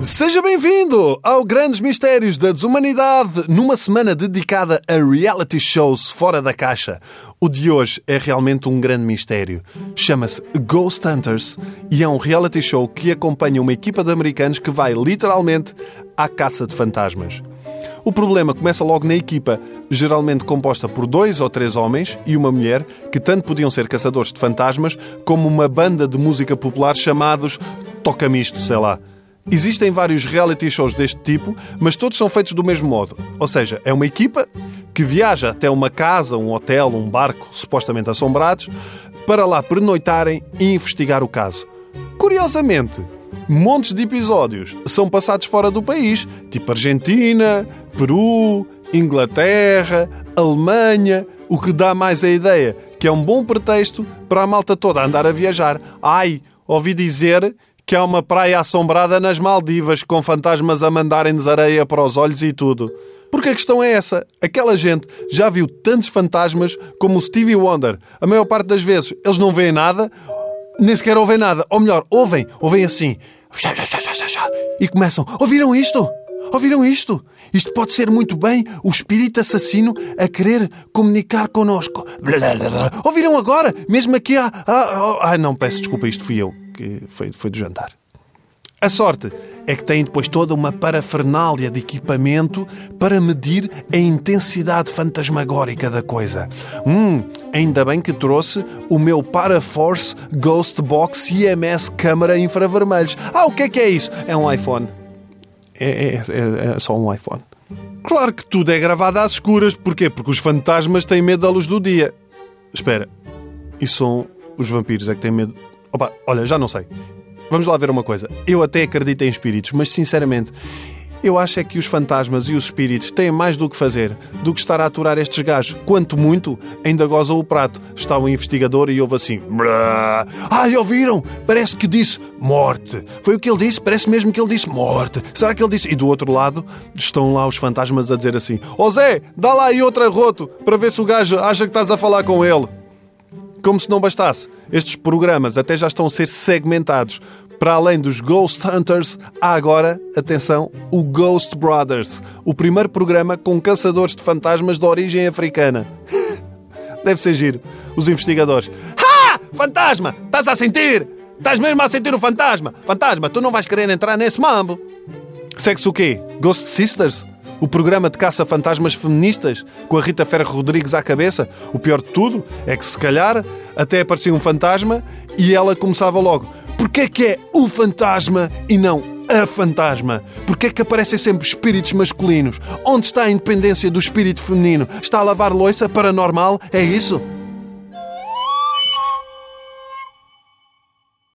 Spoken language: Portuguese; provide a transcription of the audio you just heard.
Seja bem-vindo ao Grandes Mistérios da Desumanidade, numa semana dedicada a reality shows fora da caixa. O de hoje é realmente um grande mistério. Chama-se Ghost Hunters e é um reality show que acompanha uma equipa de americanos que vai literalmente à caça de fantasmas. O problema começa logo na equipa, geralmente composta por dois ou três homens e uma mulher, que tanto podiam ser caçadores de fantasmas como uma banda de música popular chamados Toca-Misto, sei lá. Existem vários reality shows deste tipo, mas todos são feitos do mesmo modo. Ou seja, é uma equipa que viaja até uma casa, um hotel, um barco supostamente assombrados, para lá pernoitarem e investigar o caso. Curiosamente, montes de episódios são passados fora do país, tipo Argentina, Peru, Inglaterra, Alemanha, o que dá mais a ideia que é um bom pretexto para a malta toda andar a viajar. Ai, ouvi dizer que há uma praia assombrada nas Maldivas com fantasmas a mandarem-nos areia para os olhos e tudo. Porque a questão é essa. Aquela gente já viu tantos fantasmas como o Stevie Wonder. A maior parte das vezes eles não veem nada, nem sequer ouvem nada. Ou melhor, ouvem, ouvem assim. E começam: Ouviram isto? Ouviram isto? Isto pode ser muito bem o espírito assassino a querer comunicar connosco. Ouviram agora? Mesmo aqui há. Ah, não, peço desculpa, isto fui eu que foi, foi do jantar. A sorte é que tem depois toda uma parafernália de equipamento para medir a intensidade fantasmagórica da coisa. Hum, ainda bem que trouxe o meu Paraforce Ghost Box IMS câmara infravermelhos. Ah, o que é que é isso? É um iPhone. É, é, é, é só um iPhone. Claro que tudo é gravado às escuras. Porquê? Porque os fantasmas têm medo da luz do dia. Espera, e são os vampiros é que têm medo Opa, olha, já não sei. Vamos lá ver uma coisa. Eu até acredito em espíritos, mas sinceramente, eu acho é que os fantasmas e os espíritos têm mais do que fazer do que estar a aturar estes gajos. Quanto muito, ainda gozam o prato. Está o investigador e ouve assim. Brá. Ai, ouviram? Parece que disse morte. Foi o que ele disse? Parece mesmo que ele disse morte. Será que ele disse? E do outro lado estão lá os fantasmas a dizer assim: Ó oh Zé, dá lá aí outro arroto para ver se o gajo acha que estás a falar com ele. Como se não bastasse, estes programas até já estão a ser segmentados. Para além dos Ghost Hunters, há agora, atenção, o Ghost Brothers, o primeiro programa com caçadores de fantasmas de origem africana. Deve ser giro. Os investigadores. Ha! Fantasma! Estás a sentir? Estás mesmo a sentir o fantasma? Fantasma, tu não vais querer entrar nesse mambo. Segue-se o quê? Ghost Sisters? O programa de caça-fantasmas feministas, com a Rita Ferro Rodrigues à cabeça. O pior de tudo é que, se calhar, até aparecia um fantasma e ela começava logo. Porquê é que é o fantasma e não a fantasma? Porquê é que aparecem sempre espíritos masculinos? Onde está a independência do espírito feminino? Está a lavar louça paranormal? É isso?